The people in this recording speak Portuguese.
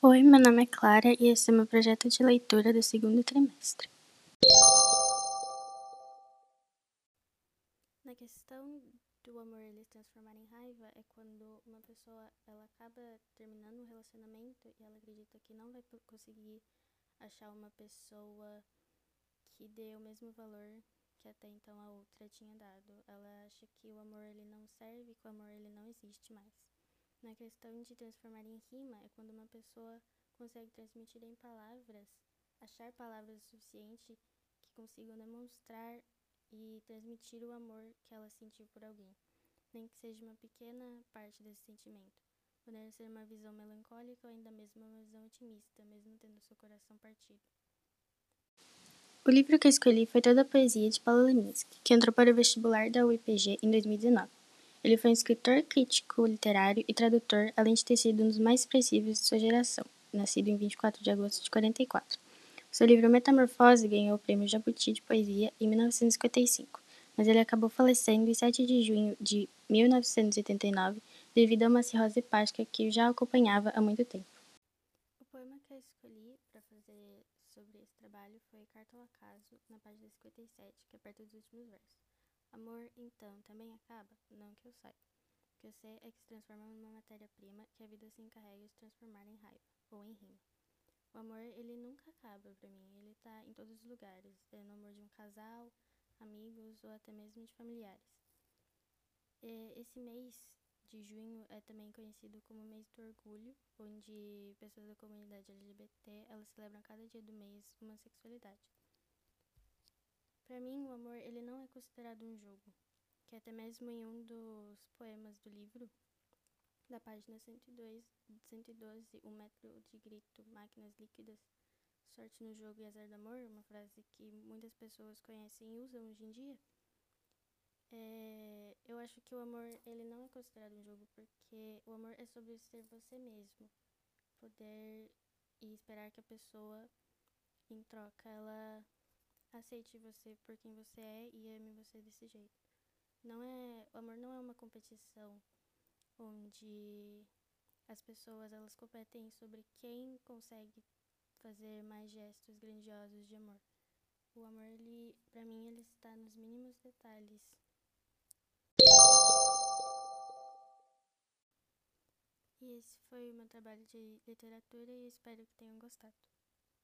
Oi, meu nome é Clara e esse é meu projeto de leitura do segundo trimestre. Na questão do amor ele se transformar em raiva é quando uma pessoa ela acaba terminando um relacionamento e ela acredita que não vai conseguir achar uma pessoa que dê o mesmo valor que até então a outra tinha dado. Ela acha que o amor ele não serve, que o amor ele não existe mais. Na questão de transformar em rima é quando uma pessoa consegue transmitir em palavras, achar palavras suficientes que consigam demonstrar e transmitir o amor que ela sentiu por alguém, nem que seja uma pequena parte desse sentimento, podendo ser uma visão melancólica ou ainda mesmo uma visão otimista, mesmo tendo seu coração partido. O livro que escolhi foi Toda a Poesia de Paulo Leminski, que entrou para o vestibular da UIPG em 2019. Ele foi um escritor, crítico literário e tradutor, além de ter sido um dos mais expressivos de sua geração, nascido em 24 de agosto de 44. Seu livro Metamorfose ganhou o Prêmio Jabuti de Poesia em 1955, mas ele acabou falecendo em 7 de junho de 1989 devido a uma cirrose hepática que já acompanhava há muito tempo. O poema que eu escolhi para fazer sobre esse trabalho foi Carta ao Acaso, na página 57, que é perto dos últimos versos. Amor, então, também acaba? Não que eu saiba. O que eu sei é que se transforma numa matéria-prima que a vida se encarrega de transformar em raiva, ou em rima. O amor, ele nunca acaba para mim, ele tá em todos os lugares, é no amor de um casal, amigos ou até mesmo de familiares. E esse mês de junho é também conhecido como mês do orgulho, onde pessoas da comunidade LGBT, elas celebram cada dia do mês uma sexualidade. Para mim, o amor ele não é considerado um jogo, que até mesmo em um dos poemas do livro, da página 102, 112, O Método de Grito, Máquinas Líquidas, Sorte no Jogo e Azar do Amor, uma frase que muitas pessoas conhecem e usam hoje em dia, é, eu acho que o amor ele não é considerado um jogo porque o amor é sobre ser você mesmo, poder e esperar que a pessoa em troca ela aceite você por quem você é e ame você desse jeito. Não é, o amor não é uma competição onde as pessoas elas competem sobre quem consegue fazer mais gestos grandiosos de amor. O amor ele, para mim, ele está nos mínimos detalhes. E esse foi o meu trabalho de literatura e espero que tenham gostado.